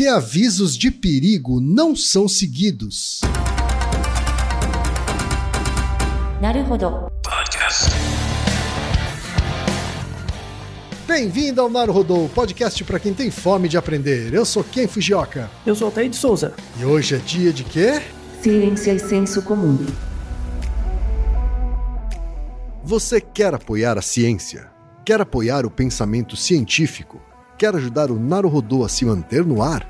que avisos de perigo não são seguidos? Bem-vindo ao Naruhodô, podcast para quem tem fome de aprender. Eu sou Ken Fujioka. Eu sou Altair de Souza. E hoje é dia de quê? Ciência e senso comum. Você quer apoiar a ciência? Quer apoiar o pensamento científico? Quer ajudar o Naruhodô a se manter no ar?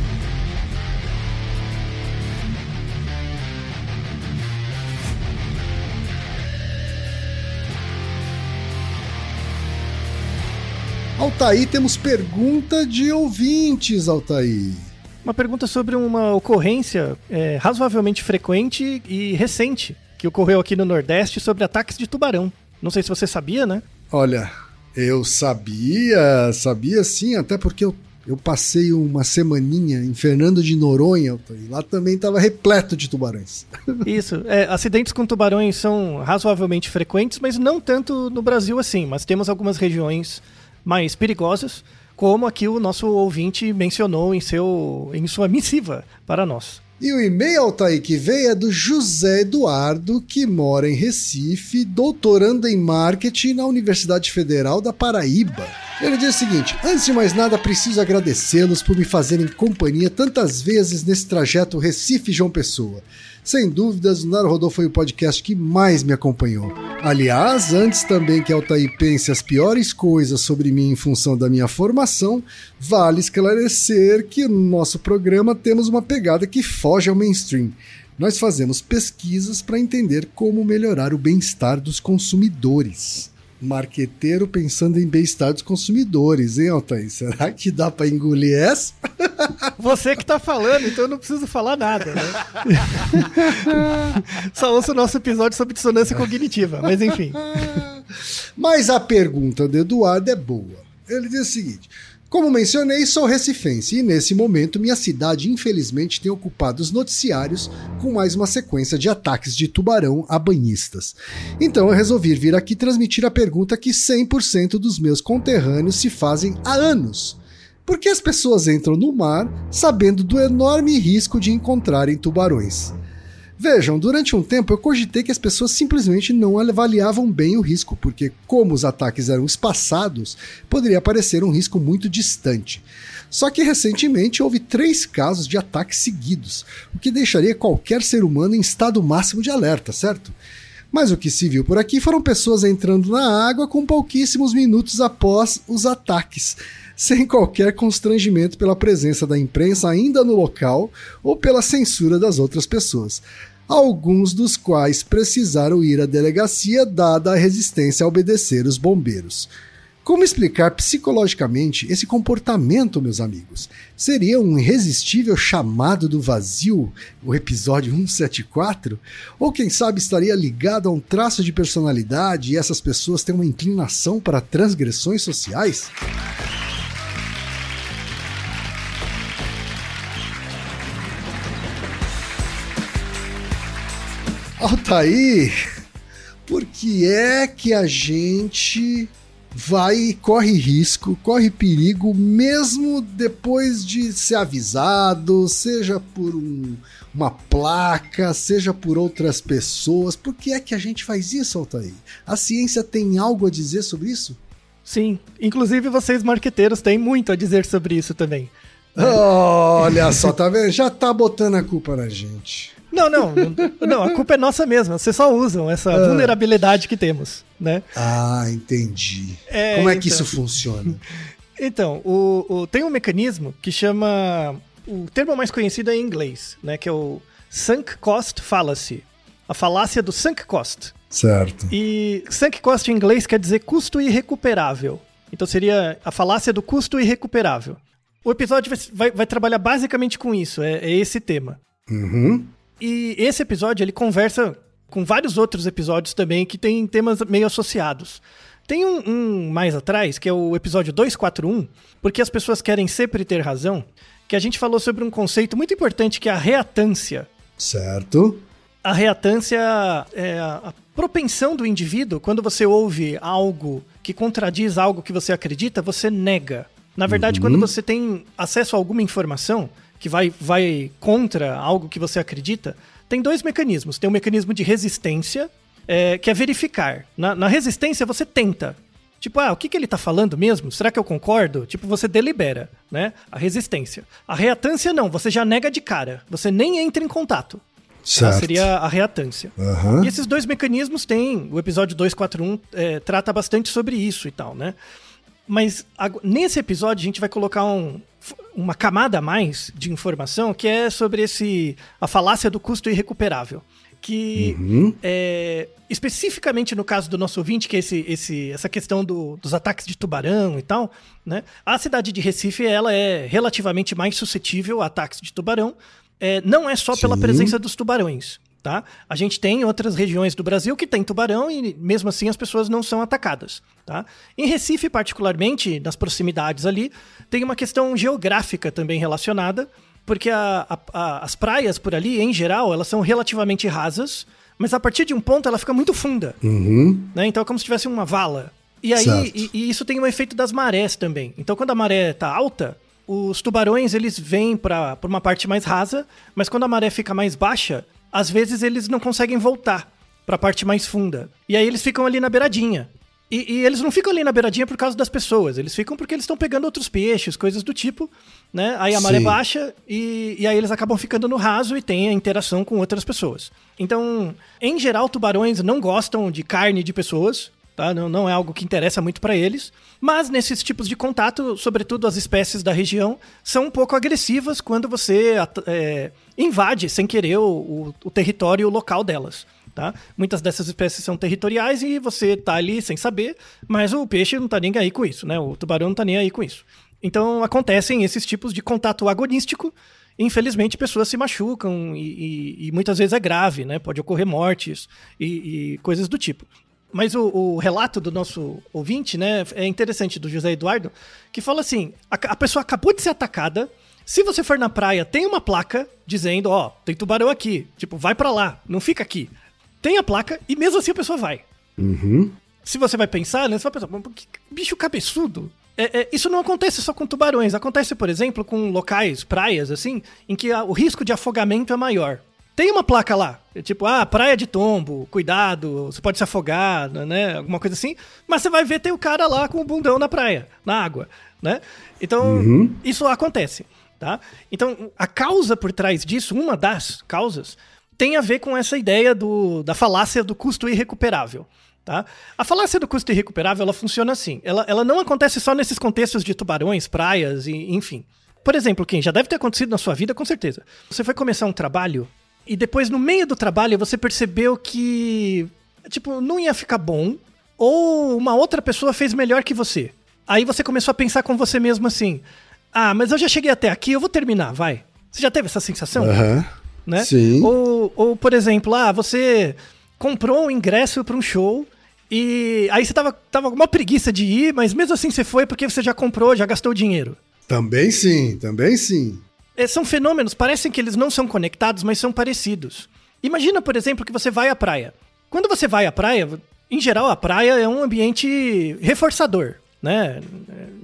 Altaí, temos pergunta de ouvintes, Altaí. Uma pergunta sobre uma ocorrência é, razoavelmente frequente e recente que ocorreu aqui no Nordeste sobre ataques de tubarão. Não sei se você sabia, né? Olha, eu sabia, sabia sim, até porque eu, eu passei uma semaninha em Fernando de Noronha, Altaí. Lá também estava repleto de tubarões. Isso, é, acidentes com tubarões são razoavelmente frequentes, mas não tanto no Brasil assim. Mas temos algumas regiões mais perigosas, como aqui o nosso ouvinte mencionou em, seu, em sua missiva para nós. E o e-mail, que veio é do José Eduardo, que mora em Recife, doutorando em marketing na Universidade Federal da Paraíba. Ele diz o seguinte: Antes de mais nada, preciso agradecê-los por me fazerem companhia tantas vezes nesse trajeto Recife-João Pessoa. Sem dúvidas, o Naruhodô foi o podcast que mais me acompanhou. Aliás, antes também que Altair pense as piores coisas sobre mim em função da minha formação, vale esclarecer que no nosso programa temos uma pegada que foge ao mainstream. Nós fazemos pesquisas para entender como melhorar o bem-estar dos consumidores. Marqueteiro pensando em bem-estar dos consumidores, hein, Altair? Será que dá para engolir essa? Você que tá falando, então eu não preciso falar nada, né? Só ouça o nosso episódio sobre dissonância cognitiva, mas enfim. Mas a pergunta do Eduardo é boa. Ele diz o seguinte: como mencionei, sou recifense e nesse momento minha cidade infelizmente tem ocupado os noticiários com mais uma sequência de ataques de tubarão a banhistas. Então eu resolvi vir aqui transmitir a pergunta que 100% dos meus conterrâneos se fazem há anos. Por que as pessoas entram no mar sabendo do enorme risco de encontrarem tubarões? Vejam, durante um tempo eu cogitei que as pessoas simplesmente não avaliavam bem o risco, porque, como os ataques eram espaçados, poderia parecer um risco muito distante. Só que recentemente houve três casos de ataques seguidos, o que deixaria qualquer ser humano em estado máximo de alerta, certo? Mas o que se viu por aqui foram pessoas entrando na água com pouquíssimos minutos após os ataques, sem qualquer constrangimento pela presença da imprensa ainda no local ou pela censura das outras pessoas alguns dos quais precisaram ir à delegacia dada a resistência a obedecer os bombeiros. Como explicar psicologicamente esse comportamento, meus amigos? Seria um irresistível chamado do vazio, o episódio 174? Ou quem sabe estaria ligado a um traço de personalidade e essas pessoas têm uma inclinação para transgressões sociais? Altair, por que é que a gente vai e corre risco, corre perigo, mesmo depois de ser avisado, seja por um, uma placa, seja por outras pessoas. Por que é que a gente faz isso, Altair? A ciência tem algo a dizer sobre isso? Sim, inclusive vocês marqueteiros têm muito a dizer sobre isso também. Olha só, tá vendo? Já tá botando a culpa na gente. Não, não, não, a culpa é nossa mesma. Vocês só usam essa ah. vulnerabilidade que temos, né? Ah, entendi. É, Como é que então... isso funciona? Então, o, o, tem um mecanismo que chama. O termo mais conhecido é em inglês, né? Que é o Sunk Cost Fallacy. A falácia do sunk cost. Certo. E sunk cost em inglês quer dizer custo irrecuperável. Então seria a falácia do custo irrecuperável. O episódio vai, vai, vai trabalhar basicamente com isso, é, é esse tema. Uhum. E esse episódio ele conversa com vários outros episódios também que tem temas meio associados. Tem um, um, mais atrás, que é o episódio 241, porque as pessoas querem sempre ter razão, que a gente falou sobre um conceito muito importante que é a reatância. Certo. A reatância é a propensão do indivíduo, quando você ouve algo que contradiz algo que você acredita, você nega. Na verdade, uhum. quando você tem acesso a alguma informação, que vai, vai contra algo que você acredita, tem dois mecanismos. Tem um mecanismo de resistência, é, que é verificar. Na, na, resistência, você tenta. Tipo, ah, o que, que ele está falando mesmo? Será que eu concordo? Tipo, você delibera, né? A resistência. A reatância, não. Você já nega de cara. Você nem entra em contato. Certo. Seria a reatância. Uhum. E esses dois mecanismos têm. O episódio 241 é, trata bastante sobre isso e tal, né? Mas nesse episódio a gente vai colocar um, uma camada a mais de informação que é sobre esse a falácia do custo irrecuperável. Que uhum. é, especificamente no caso do nosso ouvinte, que é esse, esse, essa questão do, dos ataques de tubarão e tal, né? A cidade de Recife ela é relativamente mais suscetível a ataques de tubarão. É, não é só Sim. pela presença dos tubarões. Tá? A gente tem outras regiões do Brasil que tem tubarão e mesmo assim as pessoas não são atacadas. Tá? Em Recife, particularmente, nas proximidades ali, tem uma questão geográfica também relacionada, porque a, a, a, as praias por ali, em geral, elas são relativamente rasas, mas a partir de um ponto ela fica muito funda. Uhum. Né? Então é como se tivesse uma vala. E aí, e, e, isso tem um efeito das marés também. Então quando a maré está alta, os tubarões eles vêm para uma parte mais rasa, mas quando a maré fica mais baixa, às vezes eles não conseguem voltar para a parte mais funda. E aí eles ficam ali na beiradinha. E, e, eles não ficam ali na beiradinha por causa das pessoas, eles ficam porque eles estão pegando outros peixes, coisas do tipo, né? Aí a maré Sim. baixa e, e aí eles acabam ficando no raso e tem a interação com outras pessoas. Então, em geral, tubarões não gostam de carne de pessoas, tá? Não, não é algo que interessa muito para eles. Mas nesses tipos de contato, sobretudo as espécies da região, são um pouco agressivas quando você é, invade sem querer o, o, o território local delas. Tá? Muitas dessas espécies são territoriais e você tá ali sem saber, mas o peixe não tá nem aí com isso, né? O tubarão não tá nem aí com isso. Então acontecem esses tipos de contato agonístico. Infelizmente, pessoas se machucam e, e, e muitas vezes é grave, né? Pode ocorrer mortes e, e coisas do tipo. Mas o, o, relato do nosso ouvinte, né, é interessante, do José Eduardo, que fala assim: a, a pessoa acabou de ser atacada. Se você for na praia, tem uma placa dizendo, ó, oh, tem tubarão aqui. Tipo, vai para lá, não fica aqui tem a placa e mesmo assim a pessoa vai. Uhum. Se você vai pensar, né? Você vai pensar, que bicho cabeçudo. É, é, isso não acontece só com tubarões. Acontece, por exemplo, com locais, praias, assim, em que a, o risco de afogamento é maior. Tem uma placa lá, tipo, ah, praia de tombo, cuidado, você pode se afogar, né? Alguma coisa assim. Mas você vai ver, tem o cara lá com o bundão na praia, na água, né? Então, uhum. isso acontece, tá? Então, a causa por trás disso, uma das causas, tem a ver com essa ideia do, da falácia do custo irrecuperável. Tá? A falácia do custo irrecuperável ela funciona assim. Ela, ela não acontece só nesses contextos de tubarões, praias, e, enfim. Por exemplo, quem já deve ter acontecido na sua vida, com certeza. Você foi começar um trabalho e depois, no meio do trabalho, você percebeu que, tipo, não ia ficar bom ou uma outra pessoa fez melhor que você. Aí você começou a pensar com você mesmo assim: ah, mas eu já cheguei até aqui, eu vou terminar, vai. Você já teve essa sensação? Aham. né? Sim. Ou, ou, por exemplo, ah, você comprou um ingresso para um show e aí você tava, tava com uma preguiça de ir, mas mesmo assim você foi porque você já comprou, já gastou dinheiro. Também sim, também sim. É, são fenômenos, parecem que eles não são conectados, mas são parecidos. Imagina, por exemplo, que você vai à praia. Quando você vai à praia, em geral a praia é um ambiente reforçador, né?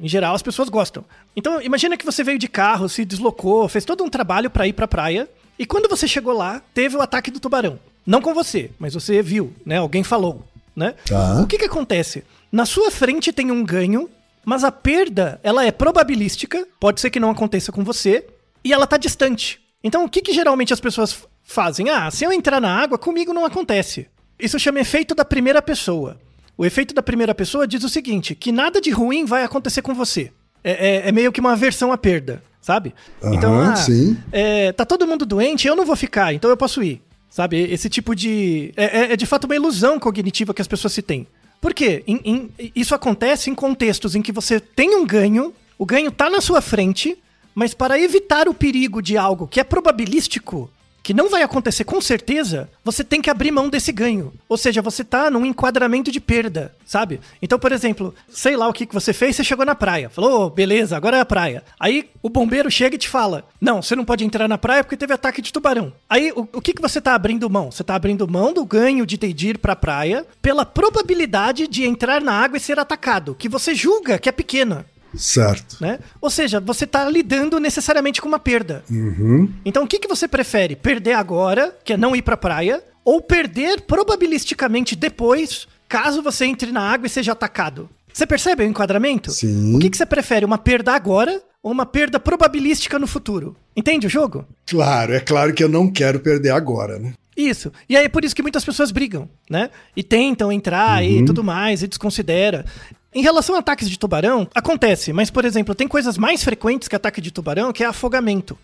Em geral as pessoas gostam. Então imagina que você veio de carro, se deslocou, fez todo um trabalho para ir pra praia, e quando você chegou lá, teve o ataque do tubarão. Não com você, mas você viu, né? Alguém falou, né? Tá. O que que acontece? Na sua frente tem um ganho, mas a perda, ela é probabilística, pode ser que não aconteça com você, e ela tá distante. Então o que que geralmente as pessoas fazem? Ah, se eu entrar na água, comigo não acontece. Isso chama efeito da primeira pessoa. O efeito da primeira pessoa diz o seguinte, que nada de ruim vai acontecer com você. É, é- é meio que uma aversão à perda, sabe? Aham, sim. é, tá todo mundo doente, eu não vou ficar, então eu posso ir. Sabe? Esse tipo de. É, é- é de fato uma ilusão cognitiva que as pessoas se têm. Por quê? Em- em- isso acontece em contextos em que você tem um ganho, o ganho tá na sua frente, mas para evitar o perigo de algo que é probabilístico, que não vai acontecer com certeza, você tem que abrir mão desse ganho. Ou seja, você tá num enquadramento de perda, sabe? Então, por exemplo, sei lá o que, que você fez, você chegou na praia. Falou, "Ô, beleza, agora é a praia. Aí o bombeiro chega e te fala: Não, você não pode entrar na praia porque teve ataque de tubarão. Aí o, o que, que você tá abrindo mão? Você tá abrindo mão do ganho de ter de ir pra praia pela probabilidade de entrar na água e ser atacado, que você julga que é pequena. Certo. Né? Ou seja, você está lidando necessariamente com uma perda. Uhum. Então, o que, que você prefere? Perder agora, que é não ir pra praia, ou perder probabilisticamente depois, caso você entre na água e seja atacado? Você percebe o enquadramento? Sim. O que, que você prefere? Uma perda agora ou uma perda probabilística no futuro? Entende o jogo? Claro, é claro que eu não quero perder agora, né? Isso. E aí é por isso que muitas pessoas brigam, né? E tentam entrar e tudo mais, e desconsidera. Em relação a ataques de tubarão, acontece, mas, por exemplo, tem coisas mais frequentes que ataque de tubarão, que é afogamento.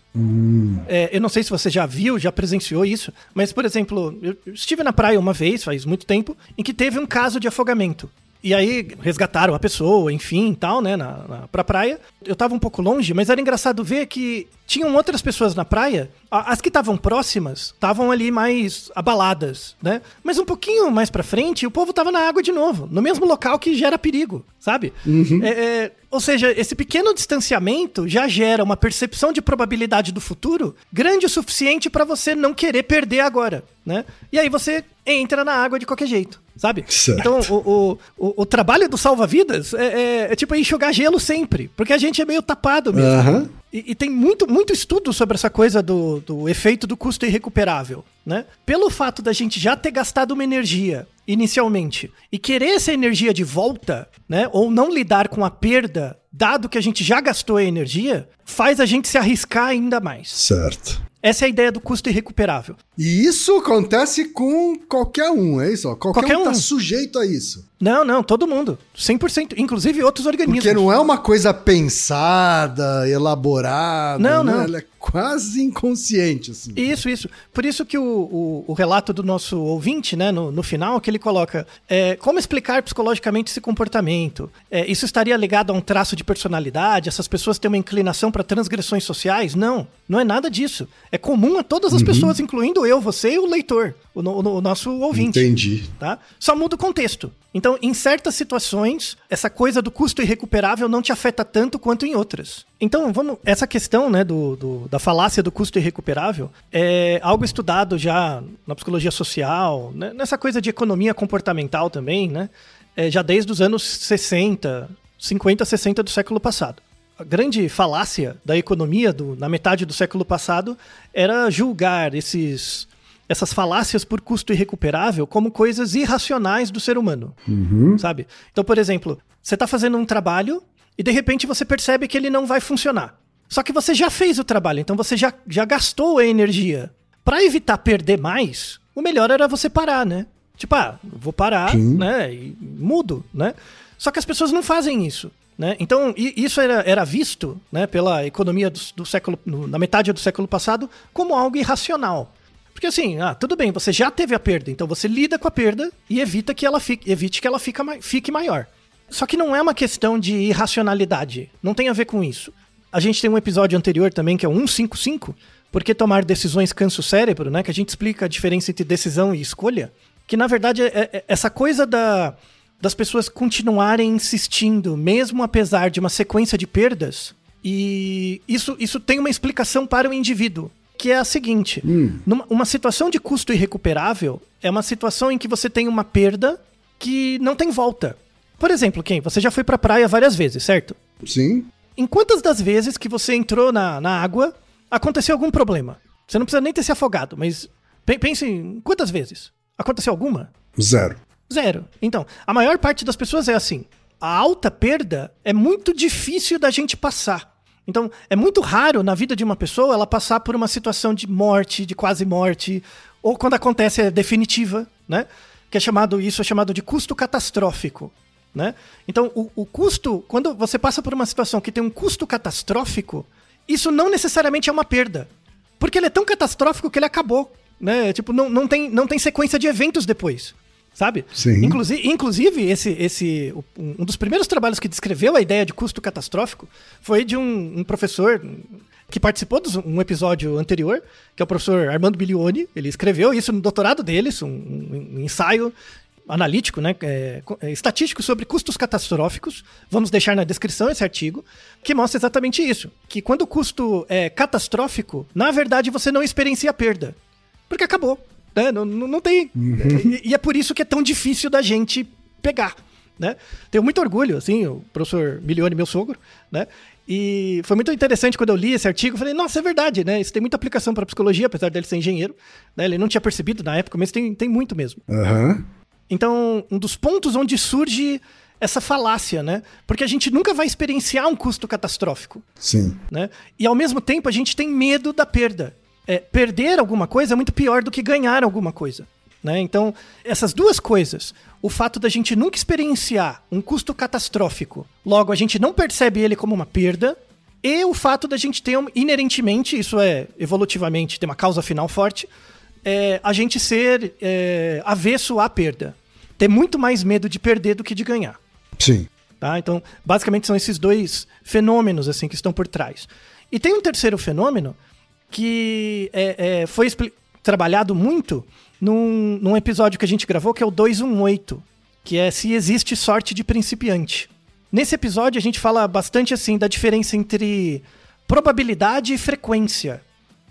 É, eu não sei se você já viu, já presenciou isso, mas, por exemplo, eu estive na praia uma vez, faz muito tempo, em que teve um caso de afogamento. E aí resgataram a pessoa, enfim, tal, né, na, na, pra praia. Eu tava um pouco longe, mas era engraçado ver que tinham outras pessoas na praia. As que estavam próximas estavam ali mais abaladas, né? Mas um pouquinho mais pra frente, o povo tava na água de novo, no mesmo local que gera perigo, sabe? É, é, ou seja, esse pequeno distanciamento já gera uma percepção de probabilidade do futuro grande o suficiente pra você não querer perder agora, né? E aí você entra na água de qualquer jeito, sabe? Certo. Então, o, o, o, o trabalho do salva-vidas é, é, é tipo enxugar gelo sempre, porque a gente é meio tapado mesmo. E, e tem muito, muito estudo sobre essa coisa do, do efeito do custo irrecuperável, né? Pelo fato da gente já ter gastado uma energia inicialmente e querer essa energia de volta, né? Ou não lidar com a perda, dado que a gente já gastou a energia, faz a gente se arriscar ainda mais. Certo. Essa é a ideia do custo irrecuperável. E isso acontece com qualquer um, é isso? Qualquer, Qualquer um tá um. sujeito a isso. Não, não, todo mundo. 100%. Inclusive outros organismos. Porque não é uma coisa pensada, elaborada. Não, né? não. Ela é quase inconsciente, assim. Isso, isso. Por isso que o, o, o relato do nosso ouvinte, né, no, no final, que ele coloca é, como explicar psicologicamente esse comportamento. É, isso estaria ligado a um traço de personalidade? Essas pessoas têm uma inclinação para transgressões sociais? Não, não é nada disso. É comum a todas as pessoas, incluindo eu, você e o leitor, o, no- o nosso ouvinte Entendi. tá? Só muda o contexto. Então, em certas situações, essa coisa do custo irrecuperável não te afeta tanto quanto em outras. Então, vamos. Essa questão, né, do, do- da falácia do custo irrecuperável é algo estudado já na psicologia social, né, nessa coisa de economia comportamental também, né? é, já desde os anos 60, 50, 60 do século passado. A grande falácia da economia do- na metade do século passado era julgar esses essas falácias por custo irrecuperável como coisas irracionais do ser humano, sabe? Então, por exemplo, você está fazendo um trabalho e de repente você percebe que ele não vai funcionar. Só que você já fez o trabalho, então você já, já gastou a energia. Para evitar perder mais, o melhor era você parar, né? Tipo, ah, vou parar, Sim. né? E mudo, né? Só que as pessoas não fazem isso. Né? Então, isso era, era visto né, pela economia do, do século, no- na metade do século passado como algo irracional. Porque assim, ah, tudo bem, você já teve a perda, então você lida com a perda e evita que ela fique, evite que ela fica, fique maior. Só que não é uma questão de irracionalidade. Não tem a ver com isso. A gente tem um episódio anterior também que é o 155, porque tomar decisões cansa o cérebro, né? Que a gente explica a diferença entre decisão e escolha. Que na verdade é, é essa coisa da, das pessoas continuarem insistindo, mesmo apesar de uma sequência de perdas. E isso, isso tem uma explicação para o indivíduo, que é a seguinte: Hum. numa, uma situação de custo irrecuperável é uma situação em que você tem uma perda que não tem volta. Por exemplo, quem? Você já foi pra praia várias vezes, certo? Sim. Em quantas das vezes que você entrou na, na água aconteceu algum problema? Você não precisa nem ter se afogado, mas pe- pense em quantas vezes? Aconteceu alguma? Zero. Zero. Então, a maior parte das pessoas é assim. A alta perda é muito difícil da gente passar. Então, é muito raro na vida de uma pessoa ela passar por uma situação de morte, de quase morte, ou quando acontece é definitiva, né? Que é chamado, isso é chamado de custo catastrófico, né? Então, o, o custo, quando você passa por uma situação que tem um custo catastrófico, isso não necessariamente é uma perda. Porque ele é tão catastrófico que ele acabou, né? Tipo, não, não, tem, não tem sequência de eventos depois sabe? Sim. Inclusive, inclusive esse, esse, um dos primeiros trabalhos que descreveu a ideia de custo catastrófico foi de um, um professor que participou de um episódio anterior, que é o professor Armando Bilioni. Ele escreveu isso no doutorado deles, um, um- um ensaio analítico, né, é, é, estatístico sobre custos catastróficos. Vamos deixar na descrição esse artigo, que mostra exatamente isso. Que quando o custo é catastrófico, na verdade você não experiencia perda. Porque acabou. Né? Não, não, tem. E, e é por isso que é tão difícil da gente pegar. Né? Tenho muito orgulho, assim, o professor Milione, meu sogro, né? E foi muito interessante quando eu li esse artigo. Falei, nossa, é verdade, né? Isso tem muita aplicação para psicologia, apesar dele ser engenheiro. Né? Ele não tinha percebido na época, mas tem, tem muito mesmo. Aham. Então, um dos pontos onde surge essa falácia, né? Porque a gente nunca vai experienciar um custo catastrófico Sim. né? E ao mesmo tempo a gente tem medo da perda. É, perder alguma coisa é muito pior do que ganhar alguma coisa. Né? Então, essas duas coisas, o fato da gente nunca experienciar um custo catastrófico, logo a gente não percebe ele como uma perda, e o fato da gente ter um, inerentemente, isso é evolutivamente, tem uma causa final forte, é, a gente ser é, avesso à perda. Ter muito mais medo de perder do que de ganhar. Sim. Tá? Então, basicamente são esses dois fenômenos assim que estão por trás. E tem um terceiro fenômeno que é, é, foi trabalhado muito num, num episódio que a gente gravou, que é o 218, que é se existe sorte de principiante. Nesse episódio a gente fala bastante assim da diferença entre probabilidade e frequência,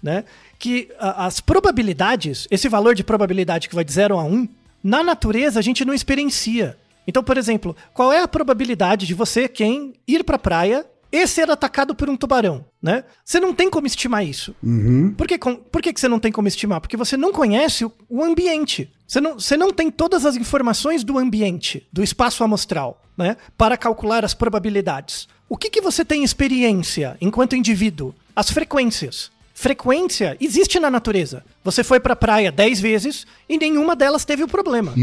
né? Que a- as probabilidades, esse valor de probabilidade que vai de 0 a 1, na natureza a gente não experiencia. Então, por exemplo, qual é a probabilidade de você, quem, ir pra praia e ser atacado por um tubarão, né? Você não tem como estimar isso. Uhum. Por, que, com- por que, que você não tem como estimar? Porque você não conhece o, o ambiente. Você não, você não tem todas as informações do ambiente, do espaço amostral, né? Para calcular as probabilidades. O que, que você tem experiência enquanto indivíduo? As frequências. Frequência existe na natureza. Você foi pra praia 10 vezes e nenhuma delas teve o problema.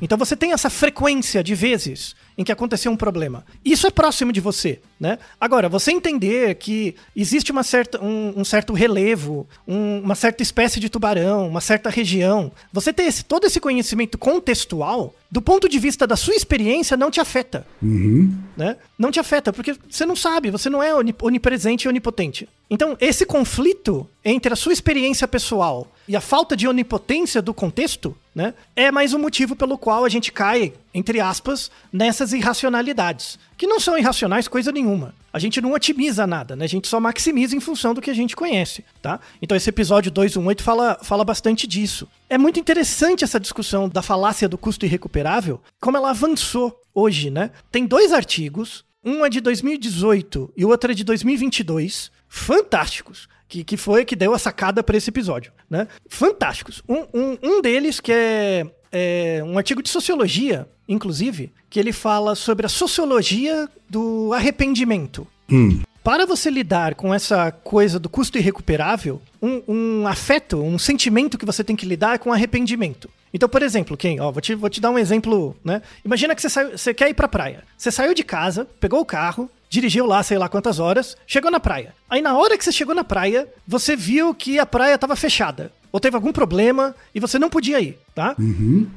Então você tem essa frequência de vezes em que aconteceu um problema. Isso é próximo de você, né? Agora, você entender que existe uma certa, um, um certo relevo, um- uma certa espécie de tubarão, uma certa região, você ter esse- todo esse conhecimento contextual, do ponto de vista da sua experiência, não te afeta né? Não te afeta, porque você não sabe, você não é oni- onipresente e onipotente. Então, esse conflito entre a sua experiência pessoal e a falta de onipotência do contexto, né, é mais um motivo pelo qual a gente cai, entre aspas, nessas irracionalidades, que não são irracionais coisa nenhuma. A gente não otimiza nada, né? A gente só maximiza em função do que a gente conhece, tá? Então esse episódio 218 fala, fala bastante disso. É muito interessante essa discussão da falácia do custo irrecuperável, como ela avançou hoje, né? Tem dois artigos, um é de 2018 e o outro é de 2022, fantásticos, que, que foi que deu a sacada para esse episódio, né? Fantásticos. Um, um, um deles que é, é um artigo de sociologia, inclusive, que ele fala sobre a sociologia do arrependimento. Para você lidar com essa coisa do custo irrecuperável, um, um afeto, um sentimento que você tem que lidar é com arrependimento. Então, por exemplo, quem? Ó, vou te, vou te dar um exemplo, né? Imagina que você, saiu, você quer ir pra praia. Você saiu de casa, pegou o carro, dirigiu lá, sei lá quantas horas, chegou na praia. Aí na hora que você chegou na praia, você viu que a praia estava fechada. Ou teve algum problema e você não podia ir, tá?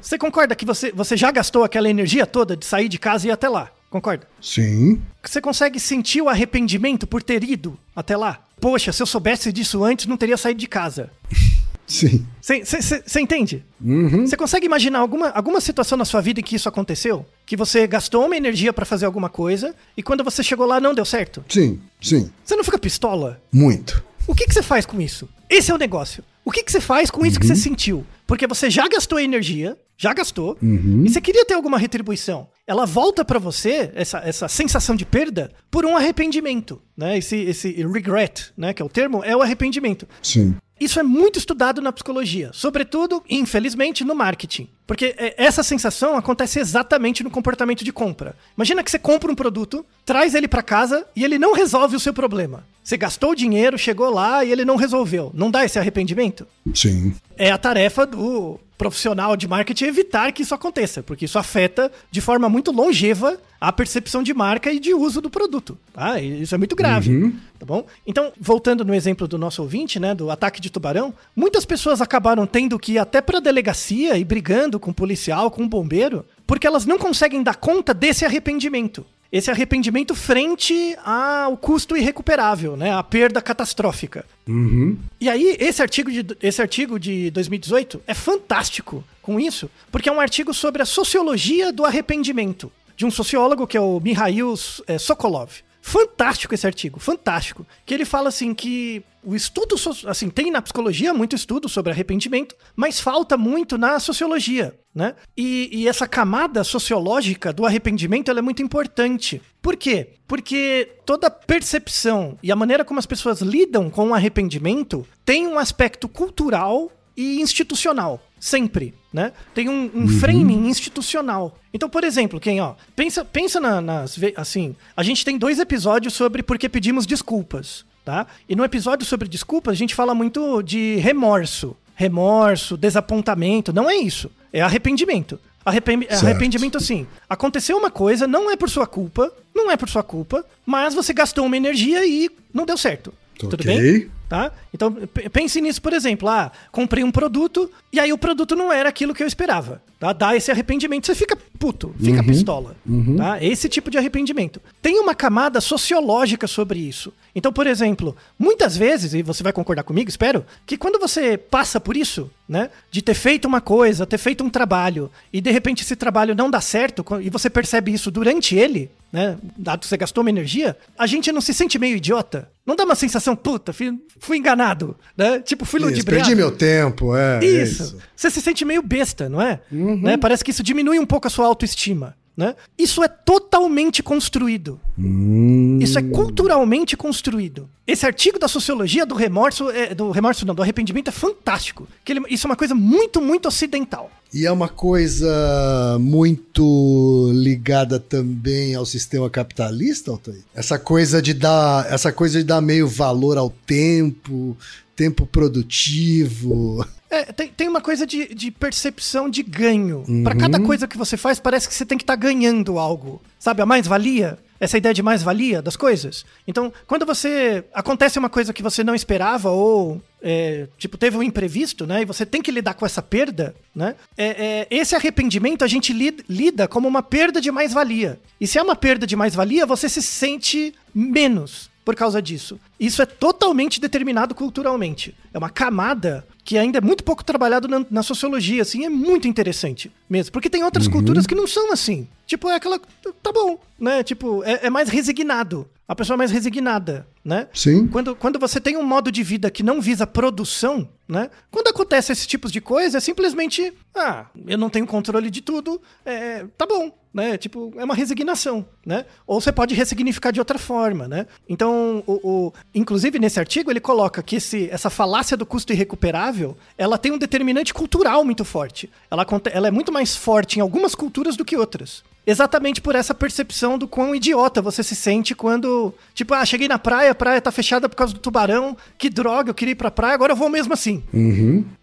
Você concorda que você, você já gastou aquela energia toda de sair de casa e ir até lá? Concorda? Sim. Você consegue sentir o arrependimento por ter ido até lá? Poxa, se eu soubesse disso antes, não teria saído de casa. Sim. Você entende? Uhum. Você consegue imaginar alguma, alguma situação na sua vida em que isso aconteceu? Que você gastou uma energia pra fazer alguma coisa e quando você chegou lá não deu certo? Sim, sim. Você não fica pistola? Muito. O que você faz com isso? Esse é o negócio. O que, que você faz com isso que você sentiu? Porque você já gastou energia, já gastou, e você queria ter alguma retribuição. Ela volta pra você, essa, essa sensação de perda, por um arrependimento. Né? Esse, esse regret, né? que é o termo, é o arrependimento. Sim. Isso é muito estudado na psicologia, sobretudo, infelizmente, no marketing. Porque é, essa sensação acontece exatamente no comportamento de compra. Imagina que você compra um produto, traz ele para casa e ele não resolve o seu problema. Você gastou dinheiro, chegou lá e ele não resolveu. Não dá esse arrependimento? Sim. É a tarefa do profissional de marketing evitar que isso aconteça, porque isso afeta de forma muito longeva a percepção de marca e de uso do produto. Tá? Isso é muito grave. Tá bom? Então, voltando no exemplo do nosso ouvinte, né, do ataque de tubarão, muitas pessoas acabaram tendo que ir até para delegacia e brigando com o policial, com o bombeiro, porque elas não conseguem dar conta desse arrependimento. Esse arrependimento frente ao custo irrecuperável, né, a perda catastrófica. Uhum. E aí, esse artigo, de, esse artigo de 2018 é fantástico com isso, porque é um artigo sobre a sociologia do arrependimento, de um sociólogo que é o Mihail eh, Sokolov. Fantástico esse artigo, fantástico. Que ele fala assim que o estudo, assim, tem na psicologia muito estudo sobre arrependimento, mas falta muito na sociologia, né? E, e essa camada sociológica do arrependimento é muito importante. Por quê? Porque toda percepção e a maneira como as pessoas lidam com o arrependimento tem um aspecto cultural e institucional. Sempre, né? Tem um, um framing institucional. Então, por exemplo, quem, ó, pensa, pensa na- nas. Assim, a gente tem dois episódios sobre por que pedimos desculpas, tá? E no episódio sobre desculpas, a gente fala muito de remorso. Remorso, desapontamento. Não é isso. É arrependimento. Arrepen- Certo. arrependimento, assim. Aconteceu uma coisa, não é por sua culpa, não é por sua culpa, mas você gastou uma energia e não deu certo. Tudo Ok. bem? Tá? Então, pense nisso, por exemplo. Ah, comprei um produto e aí o produto não era aquilo que eu esperava. Tá? Dá esse arrependimento, você fica puto, fica pistola. Tá? Esse tipo de arrependimento. Tem uma camada sociológica sobre isso. Então, por exemplo, muitas vezes, e você vai concordar comigo, espero, que quando você passa por isso, né, de ter feito uma coisa, ter feito um trabalho, e de repente esse trabalho não dá certo, e você percebe isso durante ele, né, dado que você gastou uma energia, a gente não se sente meio idiota? Não dá uma sensação, puta, fui, fui enganado, né? Tipo, fui Isso, ludibriado. perdi meu tempo, é. é Isso. isso. Você se sente meio besta, não é? Uhum. Né? Parece que isso diminui um pouco a sua autoestima. Né? Isso é totalmente construído. Hum. Isso é culturalmente construído. Esse artigo da sociologia do remorso, é, do remorso não, do arrependimento é fantástico. Que ele- isso é uma coisa muito, muito ocidental. E é uma coisa muito ligada também ao sistema capitalista, Altair? Essa coisa de dar, essa coisa de dar meio valor ao tempo, tempo produtivo. É, tem, tem uma coisa de, de percepção de ganho. Uhum. Pra cada coisa que você faz, parece que você tem que estar ganhando algo. Sabe, a mais-valia? Essa ideia de mais-valia das coisas. Então, quando você. Acontece uma coisa que você não esperava, ou. é, tipo, teve um imprevisto, né? E você tem que lidar com essa perda, né? É, é, esse arrependimento a gente lid- lida como uma perda de mais-valia. E se é uma perda de mais-valia, você se sente menos por causa disso. Isso é totalmente determinado culturalmente. É uma camada que ainda é muito pouco trabalhado na, na sociologia, assim, é muito interessante mesmo. Porque tem outras culturas que não são assim. Tipo, é aquela. Tá bom, né? Tipo, é, é mais resignado. A pessoa é mais resignada, né? Sim. Quando, quando você tem um modo de vida que não visa produção, né? Quando acontece esses tipos de coisa, é simplesmente, ah, eu não tenho controle de tudo, é, tá bom, né? Tipo, é uma resignação, né? Ou você pode ressignificar de outra forma, né? Então, o, o- inclusive nesse artigo ele coloca que esse, essa falácia do custo irrecuperável, ela tem um determinante cultural muito forte. Ela, ela é muito mais forte em algumas culturas do que outras. Exatamente por essa percepção do quão idiota você se sente quando, tipo, ah, cheguei na praia, a praia tá fechada por causa do tubarão, que droga, eu queria ir pra praia, agora eu vou mesmo assim.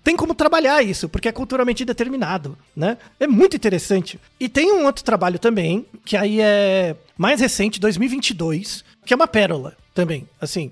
Tem como trabalhar isso, porque é culturalmente determinado, né? É muito interessante. E tem um outro trabalho também, que aí é mais recente, 2022, que é uma pérola também, assim,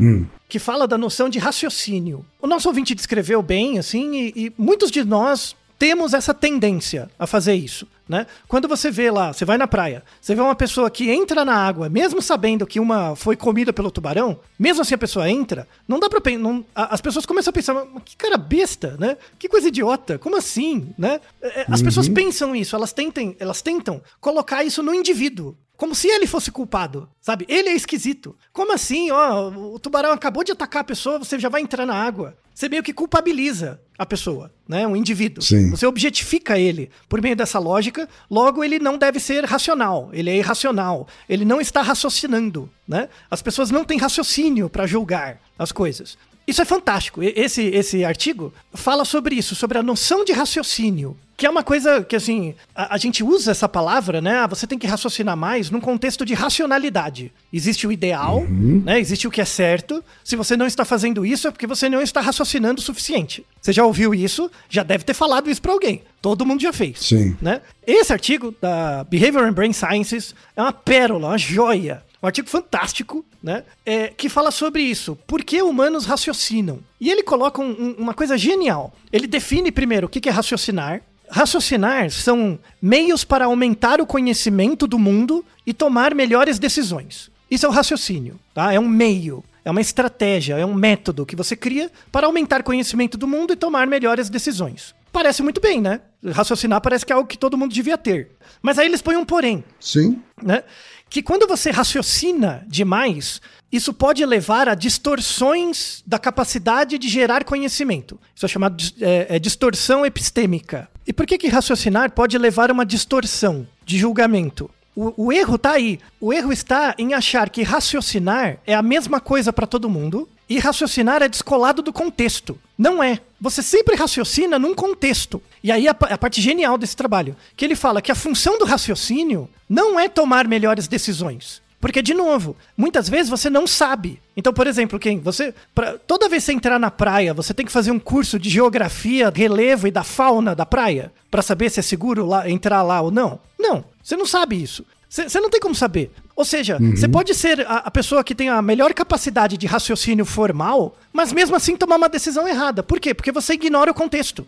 que fala da noção de raciocínio. O nosso ouvinte descreveu bem, assim, e, e muitos de nós temos essa tendência a fazer isso. Né? Quando você vê lá, você vai na praia, você vê uma pessoa que entra na água, mesmo sabendo que uma foi comida pelo tubarão, mesmo assim a pessoa entra, não dá pra pensar. As pessoas começam a pensar, mas que cara besta, né? Que coisa idiota, como assim, né? É, As pessoas pensam isso, elas tentam, elas tentam colocar isso no indivíduo. Como se ele fosse culpado, sabe? Ele é esquisito. Como assim? Ó, o tubarão acabou de atacar a pessoa, você já vai entrar na água. Você meio que culpabiliza a pessoa, né? Um indivíduo. Sim. Você objetifica ele por meio dessa lógica, logo ele não deve ser racional, ele é irracional, ele não está raciocinando, né? As pessoas não têm raciocínio para julgar as coisas. Isso é fantástico. Esse, esse artigo fala sobre isso, sobre a noção de raciocínio. Que é uma coisa que, assim, a, a gente usa essa palavra, né? Ah, você tem que raciocinar mais num contexto de racionalidade. Existe o ideal, né? Existe o que é certo. Se você não está fazendo isso, é porque você não está raciocinando o suficiente. Você já ouviu isso, já deve ter falado isso para alguém. Todo mundo já fez Sim. né? Esse artigo da Behavior and Brain Sciences é uma pérola, uma joia. Um artigo fantástico, né? É, que fala sobre isso. Por que humanos raciocinam? E ele coloca um- um- uma coisa genial. Ele define primeiro o que é raciocinar. Raciocinar são meios para aumentar o conhecimento do mundo e tomar melhores decisões. Isso é o raciocínio, tá? É um meio, é uma estratégia, é um método que você cria para aumentar conhecimento do mundo e tomar melhores decisões. Parece muito bem, né? Raciocinar parece que é algo que todo mundo devia ter. Mas aí eles põem um porém Sim. né? Que quando você raciocina demais, isso pode levar a distorções da capacidade de gerar conhecimento. Isso é chamado de é, é distorção epistêmica. E por que que raciocinar pode levar a uma distorção de julgamento? O, o erro tá aí. O erro está em achar que raciocinar é a mesma coisa para todo mundo e raciocinar é descolado do contexto. Não é. Você sempre raciocina num contexto. E aí a, a parte genial desse trabalho, que ele fala que a função do raciocínio não é tomar melhores decisões. Porque, de novo, muitas vezes você não sabe. Então, por exemplo, quem você. Pra, toda vez que você entrar na praia, você tem que fazer um curso de geografia, relevo e da fauna da praia para saber se é seguro lá, entrar lá ou não. Não, você não sabe isso. Você não tem como saber. Ou seja, você pode ser a, a pessoa que tem a melhor capacidade de raciocínio formal, mas mesmo assim tomar uma decisão errada. Por quê? Porque você ignora o contexto.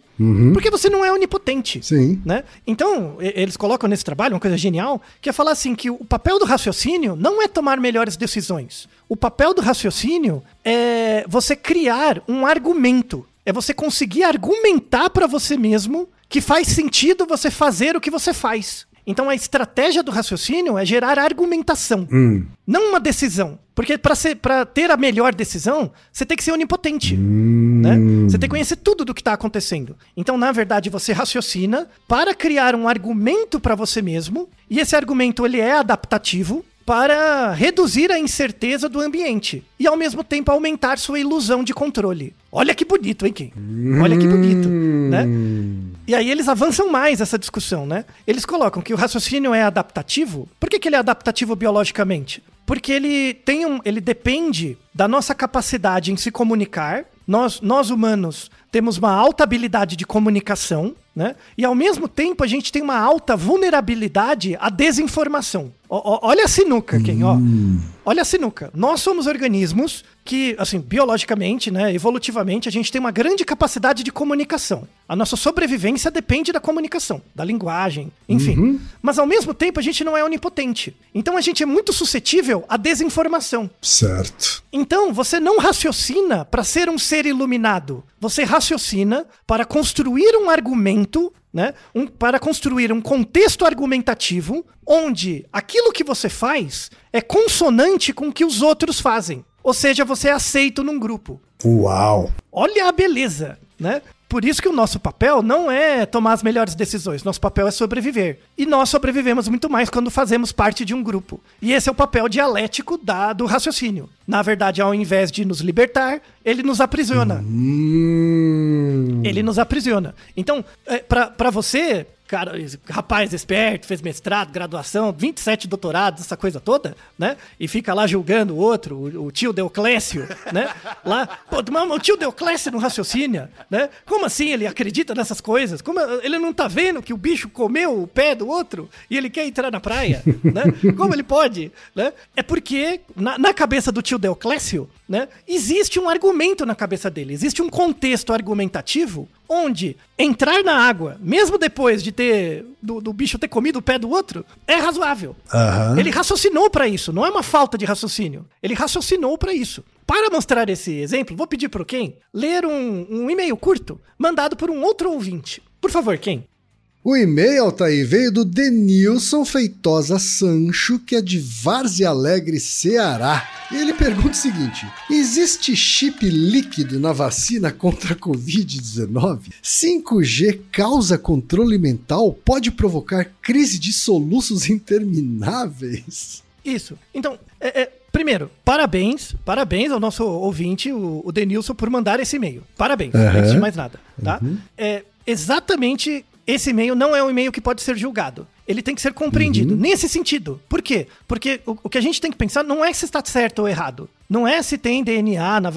Porque você não é onipotente Sim. né? Então, eles colocam nesse trabalho uma coisa genial, que é falar assim que o papel do raciocínio não é tomar melhores decisões. O papel do raciocínio é você criar um argumento. É você conseguir argumentar para você mesmo que faz sentido você fazer o que você faz. Então a estratégia do raciocínio é gerar argumentação, não uma decisão. Porque para ter a melhor decisão, você tem que ser onipotente né? Você tem que conhecer tudo do que está acontecendo. Então, na verdade, você raciocina para criar um argumento para você mesmo, e esse argumento ele é adaptativo para reduzir a incerteza do ambiente e ao mesmo tempo aumentar sua ilusão de controle. Olha que bonito, hein, Kim? Olha que bonito, né? E aí eles avançam mais essa discussão, né? Eles colocam que o raciocínio é adaptativo. Por que, que ele é adaptativo biologicamente? Porque ele tem um, ele depende da nossa capacidade em se comunicar. Nós, nós humanos temos uma alta habilidade de comunicação, né? E ao mesmo tempo a gente tem uma alta vulnerabilidade à desinformação. Ó- olha a sinuca, Ken, ó. Olha a sinuca. Nós somos organismos que, assim, biologicamente, né, evolutivamente, a gente tem uma grande capacidade de comunicação. A nossa sobrevivência depende da comunicação, da linguagem, enfim. Mas ao mesmo tempo a gente não é onipotente. Então a gente é muito suscetível à desinformação. Certo. Então, você não raciocina para ser um ser iluminado. Você raciocina para construir um argumento, né? Um, para construir um contexto argumentativo onde aquilo que você faz é consonante com o que os outros fazem. Ou seja, você é aceito num grupo. Uau. Olha a beleza, né? Por isso que o nosso papel não é tomar as melhores decisões, nosso papel é sobreviver. E nós sobrevivemos muito mais quando fazemos parte de um grupo. E esse é o papel dialético da, do raciocínio. Na verdade, ao invés de nos libertar, ele nos aprisiona. Hum. Ele nos aprisiona. Então, é, pra você, cara, rapaz esperto, fez mestrado, graduação, 27 doutorados, essa coisa toda, né? E fica lá julgando o outro, o, tio Deoclésio, né? Lá, pô, o tio Deoclésio não raciocina, né? Como assim ele acredita nessas coisas? Como ele não tá vendo que o bicho comeu o pé do outro e ele quer entrar na praia, né? Como ele pode, né? É porque na, na cabeça do tio Deoclésio, né? Existe um argumento na cabeça dele, existe um contexto argumentativo onde entrar na água, mesmo depois de ter do, do bicho ter comido o pé do outro, é razoável. Aham. Ele raciocinou pra isso, não é uma falta de raciocínio. Ele raciocinou pra isso. Para mostrar esse exemplo, vou pedir pro Ken ler um, um e-mail curto mandado por um outro ouvinte. Por favor, Ken. O e-mail, Altair, veio do Denilson Feitosa Sancho, que é de Várzea Alegre, Ceará. E ele pergunta o seguinte: existe chip líquido na vacina contra a Covid-19? 5G causa controle mental? Pode provocar crise de soluços intermináveis? Isso. Então, é, é, primeiro, parabéns, parabéns ao nosso ouvinte, o, o Denilson, por mandar esse e-mail. Parabéns, Aham. antes de mais nada, tá? É, exatamente esse e-mail não é um e-mail que pode ser julgado. Ele tem que ser compreendido, nesse sentido. Por quê? Porque o, o que a gente tem que pensar não é se está certo ou errado. Não é se tem DNA, na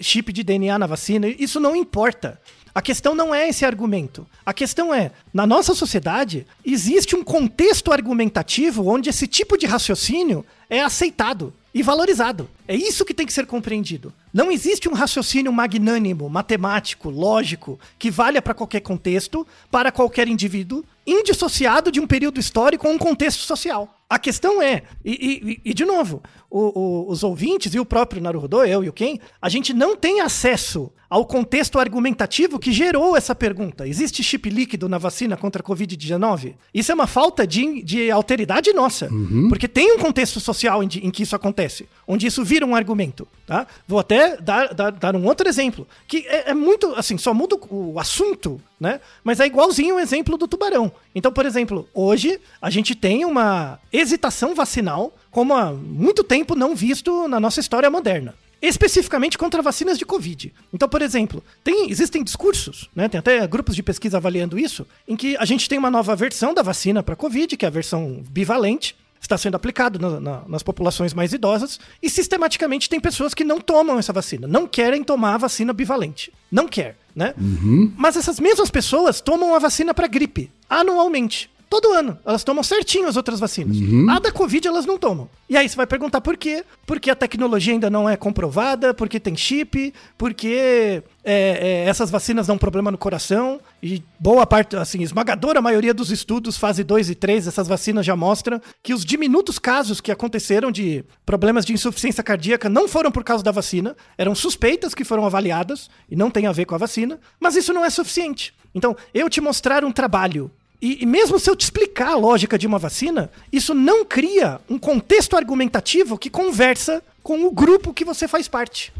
chip de DNA na vacina. Isso não importa. A questão não é esse argumento. A questão é, na nossa sociedade, existe um contexto argumentativo onde esse tipo de raciocínio é aceitado e valorizado. É isso que tem que ser compreendido. Não existe um raciocínio magnânimo, matemático, lógico, que valha para qualquer contexto, para qualquer indivíduo, indissociado de um período histórico ou um contexto social. A questão é, e, e- e, de novo, o- o- os ouvintes e o próprio Naruhodô, eu e o Ken, a gente não tem acesso ao contexto argumentativo que gerou essa pergunta. Existe chip líquido na vacina contra a Covid-19? Isso é uma falta de, de alteridade nossa, porque tem um contexto social em, em que isso acontece, onde isso vira um argumento. Tá? Vou até dar, dar, dar um outro exemplo, que é, é muito, assim, só muda o assunto, né? Mas é igualzinho o exemplo do tubarão. Então, por exemplo, hoje a gente tem uma hesitação vacinal como há muito tempo não visto na nossa história moderna. Especificamente contra vacinas de Covid. Então, por exemplo, tem, existem discursos, né? Tem até grupos de pesquisa avaliando isso, em que a gente tem uma nova versão da vacina para Covid, que é a versão bivalente, está sendo aplicado na- na- nas populações mais idosas e sistematicamente tem pessoas que não tomam essa vacina, não querem tomar a vacina bivalente. Não quer, né? Mas essas mesmas pessoas tomam a vacina para gripe anualmente. Todo ano. Elas tomam certinho as outras vacinas. A da Covid elas não tomam. E aí você vai perguntar por quê? Porque a tecnologia ainda não é comprovada, porque tem chip, porque é, é, essas vacinas dão problema no coração. E boa parte, assim, esmagadora maioria dos estudos, fase 2 e 3, essas vacinas já mostram que os diminutos casos que aconteceram de problemas de insuficiência cardíaca não foram por causa da vacina, eram suspeitas que foram avaliadas e não tem a ver com a vacina, mas isso não é suficiente. Então, eu te mostrar um trabalho e, e mesmo se eu te explicar a lógica de uma vacina, isso não cria um contexto argumentativo que conversa com o grupo que você faz parte.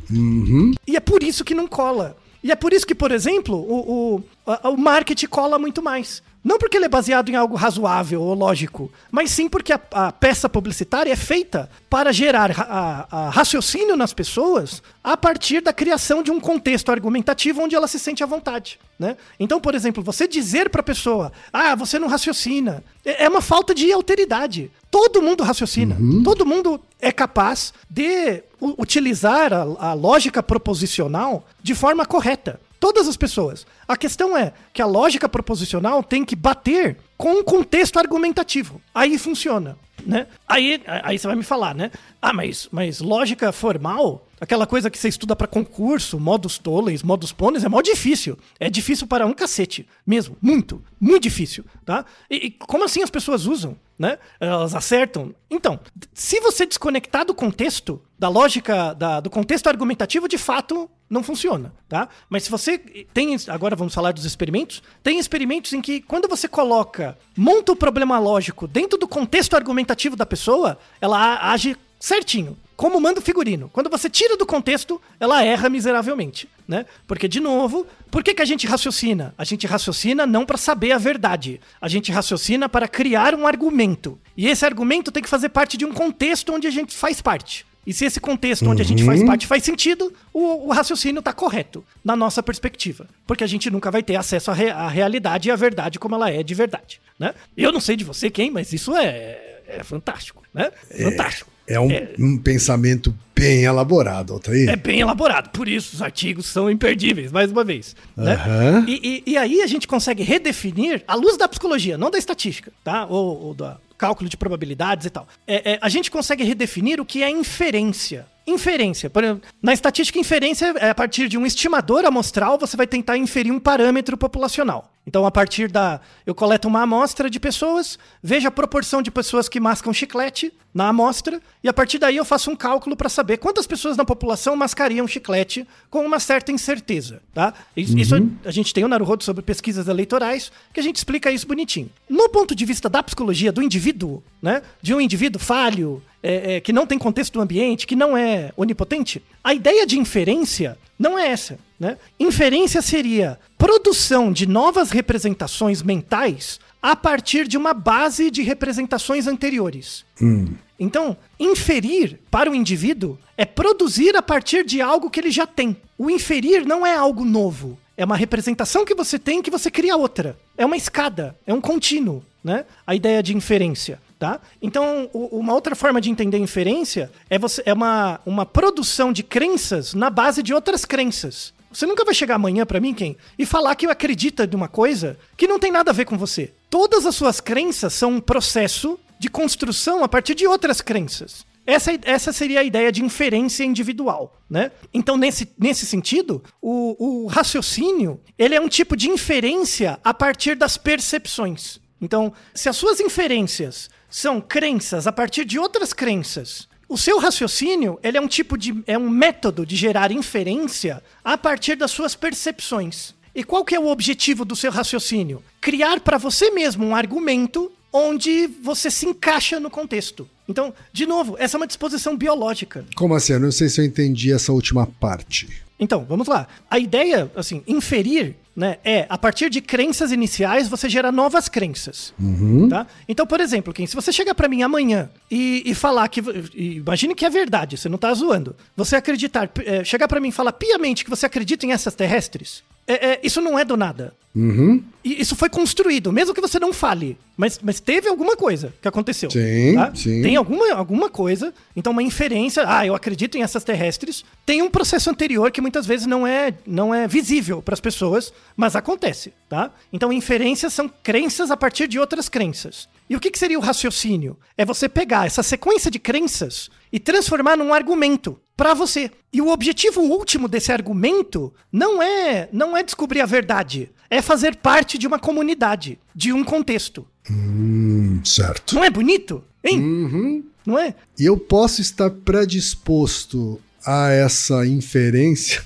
E é por isso que não cola. E é por isso que, por exemplo, o, o, o marketing cola muito mais. Não porque ele é baseado em algo razoável ou lógico, mas sim porque a, a peça publicitária é feita para gerar ra- a- a raciocínio nas pessoas a partir da criação de um contexto argumentativo onde ela se sente à vontade. Né? Então, por exemplo, você dizer para a pessoa, ah, você não raciocina, é é uma falta de alteridade. Todo mundo raciocina, todo mundo é capaz de utilizar a, a lógica proposicional de forma correta. Todas as pessoas. A questão é que a lógica proposicional tem que bater com um contexto argumentativo. Aí funciona, né? Aí, aí você vai me falar, né? Ah, mas, mas lógica formal, aquela coisa que você estuda para concurso, modus tollens, modus ponens, é mó difícil. É difícil para um cacete, mesmo, muito, muito difícil, tá? E, e como assim as pessoas usam, né? Elas acertam. Então, se você desconectar do contexto, da lógica, da- do contexto argumentativo, de fato, não funciona, tá? Mas se você tem, agora vamos falar dos experimentos, tem experimentos em que quando você coloca, monta o problema lógico dentro do contexto argumentativo da pessoa, ela age certinho. Como manda o figurino. Quando você tira do contexto, ela erra miseravelmente, né? Porque, de novo, por que, que a gente raciocina? A gente raciocina não para saber a verdade. A gente raciocina para criar um argumento. E esse argumento tem que fazer parte de um contexto onde a gente faz parte. E se esse contexto onde a gente faz parte faz sentido, o, o raciocínio está correto, na nossa perspectiva. Porque a gente nunca vai ter acesso à, re- à realidade e à verdade como ela é de verdade. Né? Eu não sei de você quem, mas isso é, é fantástico. Né? Fantástico. É um, um pensamento bem elaborado, Altair. É bem elaborado, por isso os artigos são imperdíveis, mais uma vez. Né? Aham. E, e- e aí a gente consegue redefinir, à luz da psicologia, não da estatística, tá? Ou, ou do cálculo de probabilidades e tal. É, é, a gente consegue redefinir o que é inferência. Inferência. Por exemplo, na estatística, inferência é a partir de um estimador amostral, você vai tentar inferir um parâmetro populacional. Então, a partir da. Eu coleto uma amostra de pessoas, vejo a proporção de pessoas que mascam chiclete na amostra, e a partir daí eu faço um cálculo para saber quantas pessoas na população mascariam chiclete com uma certa incerteza. Tá? Isso, isso a gente tem o um Naruhodo sobre pesquisas eleitorais, que a gente explica isso bonitinho. No ponto de vista da psicologia do indivíduo, né? De um indivíduo falho, é, é, que não tem contexto do ambiente, que não é onipotente, a ideia de inferência não é essa. Né? Inferência seria produção de novas representações mentais a partir de uma base de representações anteriores. Hum. Então, inferir para o indivíduo é produzir a partir de algo que ele já tem. O inferir não é algo novo. É uma representação que você tem que você cria outra. É uma escada, é um contínuo, né? A ideia de inferência. Tá? Então, uma outra forma de entender inferência é, você, é uma, uma produção de crenças na base de outras crenças. Você nunca vai chegar amanhã para mim, quem? E falar que acredita de uma coisa que não tem nada a ver com você. Todas as suas crenças são um processo de construção a partir de outras crenças. Essa, essa seria a ideia de inferência individual, né? Então, nesse, nesse sentido, o, o raciocínio, ele é um tipo de inferência a partir das percepções. Então, se as suas inferências são crenças a partir de outras crenças. O seu raciocínio, ele é um tipo de é um método de gerar inferência a partir das suas percepções. E qual que é o objetivo do seu raciocínio? Criar para você mesmo um argumento onde você se encaixa no contexto. Então, de novo, essa é uma disposição biológica. Como assim? Eu não sei se eu entendi essa última parte. Então, vamos lá. A ideia, assim, inferir né, é, a partir de crenças iniciais, você gera novas crenças. Uhum. Tá? Então, por exemplo, quem, se você chegar para mim amanhã e, e falar que. E imagine que é verdade, você não tá zoando. Você acreditar, é, chegar para mim e falar piamente que você acredita em essas terrestres, é, é, isso não é do nada. Uhum. E isso foi construído, mesmo que você não fale. Mas, mas teve alguma coisa que aconteceu. Sim, tá? sim. Tem alguma, alguma coisa. Então, uma inferência. Ah, eu acredito em essas terrestres. Tem um processo anterior que muitas vezes não é, não é visível para as pessoas, mas acontece, tá? Então, inferências são crenças a partir de outras crenças. E o que, que seria o raciocínio? É você pegar essa sequência de crenças e transformar num argumento para você. E o objetivo último desse argumento não é não é descobrir a verdade, é fazer parte de uma comunidade, de um contexto. Hum, certo. Não é bonito? Hein? Uhum. Não é? E eu posso estar predisposto a essa inferência,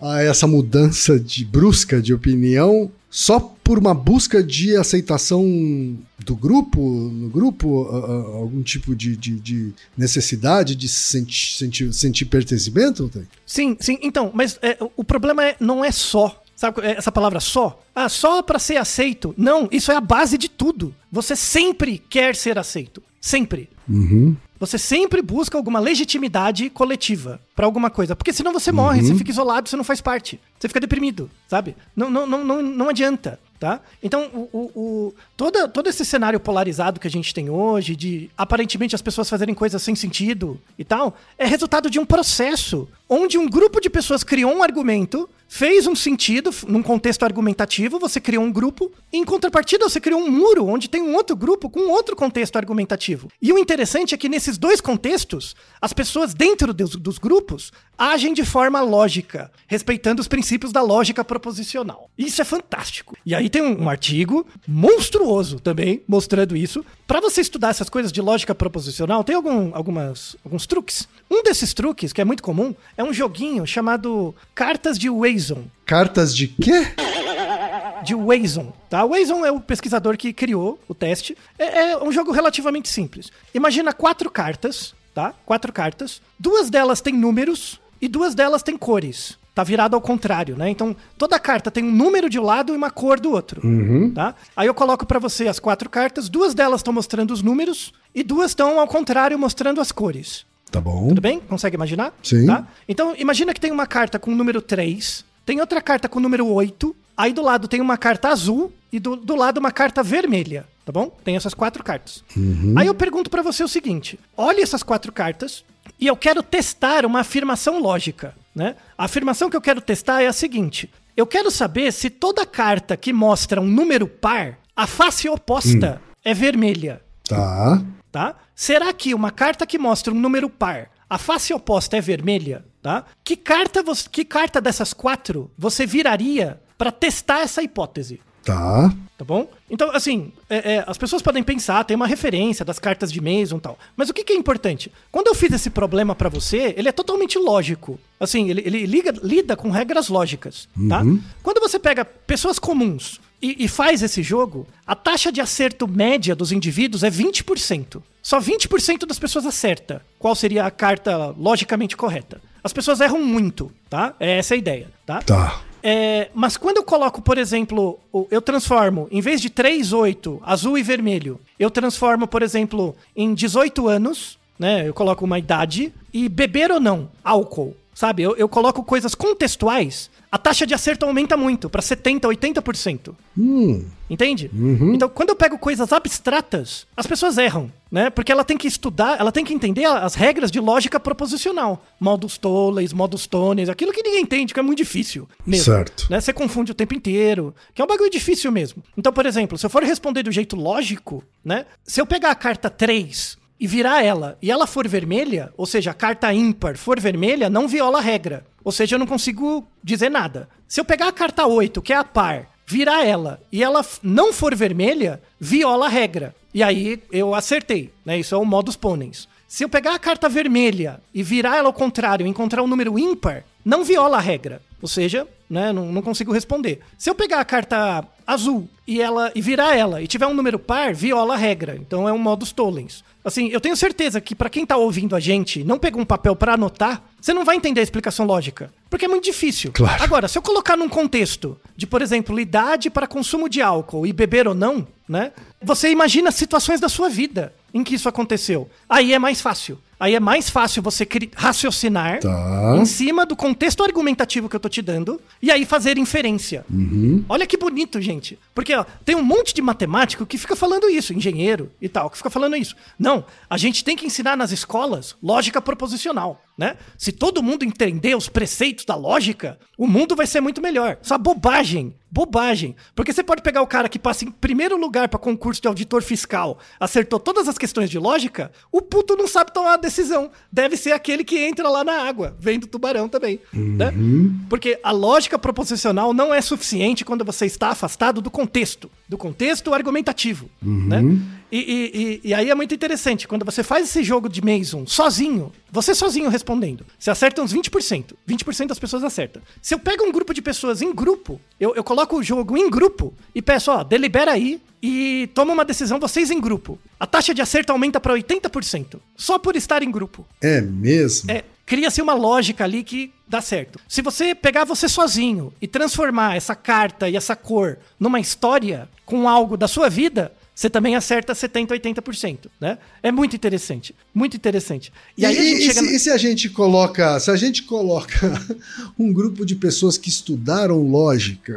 a essa mudança de brusca de opinião, só por uma busca de aceitação do grupo, no grupo, algum tipo de, de- de necessidade de sentir, sentir, sentir pertencimento? Sim, sim. Então, mas é, o problema é, não é só. Sabe é, essa palavra só? Ah, só para ser aceito. Não, isso é a base de tudo. Você sempre quer ser aceito. Sempre. Uhum. Você sempre busca alguma legitimidade coletiva pra alguma coisa. Porque senão você morre, você fica isolado, você não faz parte. Você fica deprimido, sabe? Não, não, não, não, não adianta. Tá? Então, o, o, toda, todo esse cenário polarizado que a gente tem hoje, de aparentemente as pessoas fazerem coisas sem sentido e tal, é resultado de um processo onde um grupo de pessoas criou um argumento, fez um sentido num contexto argumentativo, você criou um grupo, e em contrapartida você criou um muro onde tem um outro grupo com outro contexto argumentativo. E o interessante é que nesses dois contextos, as pessoas dentro dos, dos grupos agem de forma lógica, respeitando os princípios da lógica proposicional. Isso é fantástico. E aí tem um, um artigo monstruoso também mostrando isso. Para você estudar essas coisas de lógica proposicional, tem algum, algumas, alguns truques. Um desses truques, que é muito comum, é um joguinho chamado Cartas de Wazon Cartas de quê? de Wazon, tá? O Wazon é o pesquisador que criou o teste. É, é um jogo relativamente simples. Imagina quatro cartas, tá? Quatro cartas. Duas delas têm números e duas delas têm cores. Tá virado ao contrário, né? Então, toda carta tem um número de um lado e uma cor do outro, tá? Aí eu coloco pra você as quatro cartas, duas delas estão mostrando os números e duas estão ao contrário mostrando as cores. Tá bom. Tudo bem? Consegue imaginar? Sim. Tá? Então, imagina que tem uma carta com o número 3, tem outra carta com o número 8, aí do lado tem uma carta azul e do, do lado uma carta vermelha, tá bom? Tem essas quatro cartas. Aí eu pergunto pra você o seguinte: olhe essas quatro cartas e eu quero testar uma afirmação lógica, né? A afirmação que eu quero testar é a seguinte: eu quero saber se toda carta que mostra um número par, a face oposta é vermelha Tá. Tá? Será que uma carta que mostra um número par, a face oposta é vermelha, tá? Que carta, você, que carta dessas quatro você viraria para testar essa hipótese? Tá. Tá bom? Então, assim, é, é, as pessoas podem pensar, tem uma referência das cartas de Mason e tal. Mas o que, que é importante? Quando eu fiz esse problema para você, ele é totalmente lógico. Assim, ele, ele liga, lida com regras lógicas, tá? Quando você pega pessoas comuns e, e faz esse jogo, a taxa de acerto média dos indivíduos é 20%. Só 20% das pessoas acerta qual seria a carta logicamente correta. As pessoas erram muito, tá? É essa a ideia, tá? Tá. É, mas quando eu coloco, por exemplo, eu transformo, em vez de 3, 8, azul e vermelho, eu transformo, por exemplo, em 18 anos, né? Eu coloco uma idade, e beber ou não, álcool, sabe? Eu, eu coloco coisas contextuais, a taxa de acerto aumenta muito, para 70%, 80%. Hum. Entende? Então, quando eu pego coisas abstratas, as pessoas erram, né? Porque ela tem que estudar, ela tem que entender as regras de lógica proposicional. Modus tollens, modus tones, aquilo que ninguém entende, que é muito difícil mesmo. Certo. Né? Você confunde o tempo inteiro, que é um bagulho difícil mesmo. Então, por exemplo, se eu for responder do jeito lógico, né? Se eu pegar a carta 3 e virar ela, e ela for vermelha, ou seja, a carta ímpar for vermelha, não viola a regra. Ou seja, eu não consigo dizer nada. Se eu pegar a carta 8, que é a par, virar ela e ela não for vermelha, viola a regra. E aí eu acertei, né? Isso é o modus ponens. Se eu pegar a carta vermelha e virar ela ao contrário encontrar um número ímpar, não viola a regra. Ou seja, né, não, não consigo responder. Se eu pegar a carta azul e ela e virar ela e tiver um número par, viola a regra. Então é um modus tollens. Assim, eu tenho certeza que pra quem tá ouvindo a gente, não pega um papel pra anotar, você não vai entender a explicação lógica, porque é muito difícil. Claro. Agora, se eu colocar num contexto de, por exemplo, idade para consumo de álcool e beber ou não, né? Você imagina situações da sua vida em que isso aconteceu. Aí é mais fácil. Aí é mais fácil você raciocinar Tá. em cima do contexto argumentativo que eu tô te dando e aí fazer inferência. Olha que bonito, gente. Porque ó, tem um monte de matemático que fica falando isso, engenheiro e tal, que fica falando isso. Não, a gente tem que ensinar nas escolas lógica proposicional, né? Se todo mundo entender os preceitos da lógica, o mundo vai ser muito melhor. Essa bobagem. Bobagem. Porque você pode pegar o cara que passa em primeiro lugar para concurso de auditor fiscal, acertou todas as questões de lógica, o puto não sabe tomar a decisão. Deve ser aquele que entra lá na água, vem do tubarão também. Né? Porque a lógica proposicional não é suficiente quando você está afastado do contexto, do contexto argumentativo. Né? E, e- e- aí é muito interessante, quando você faz esse jogo de Mason sozinho, você sozinho respondendo, você acerta uns 20%. 20% das pessoas acertam. Se eu pego um grupo de pessoas em grupo, eu, eu coloco o jogo em grupo e peço, ó, delibera aí e toma uma decisão vocês em grupo. A taxa de acerto aumenta para 80%, só por estar em grupo. É mesmo? É, cria-se uma lógica ali que dá certo. Se você pegar você sozinho e transformar essa carta e essa cor numa história com algo da sua vida, você também acerta 70, 80%, né? É muito interessante, muito interessante. E aí a gente e chega se, na- e se a gente coloca, se a gente coloca um grupo de pessoas que estudaram lógica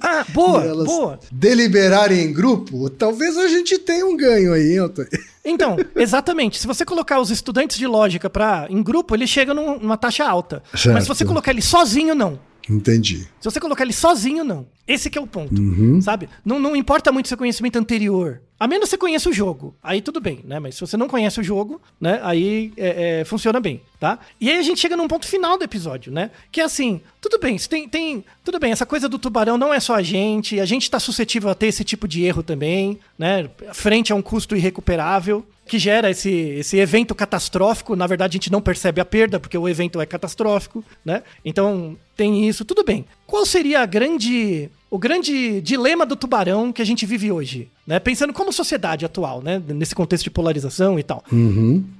Ah, e boa, elas boa. deliberarem em grupo, talvez a gente tenha um ganho aí, Antônio? Então, exatamente. Se você colocar os estudantes de lógica para em grupo, ele chega num- numa taxa alta. Certo. Mas se você colocar ele sozinho, não. Entendi. Se você colocar ele sozinho, não. Esse que é o ponto, sabe? Não, não importa muito seu conhecimento anterior. A menos que você conheça o jogo. Aí tudo bem, né? Mas se você não conhece o jogo, né? Aí é, é, funciona bem, tá? E aí a gente chega num ponto final do episódio, né? Que é assim, tudo bem, se tem, tem... Tudo bem, essa coisa do tubarão não é só a gente. A gente tá suscetível a ter esse tipo de erro também, né? Frente a um custo irrecuperável que gera esse, esse evento catastrófico. Na verdade, a gente não percebe a perda, porque o evento é catastrófico, né? Então, tem isso, tudo bem. Qual seria a grande. O grande dilema do tubarão que a gente vive hoje, né? Pensando como sociedade atual, né? Nesse contexto de polarização e tal.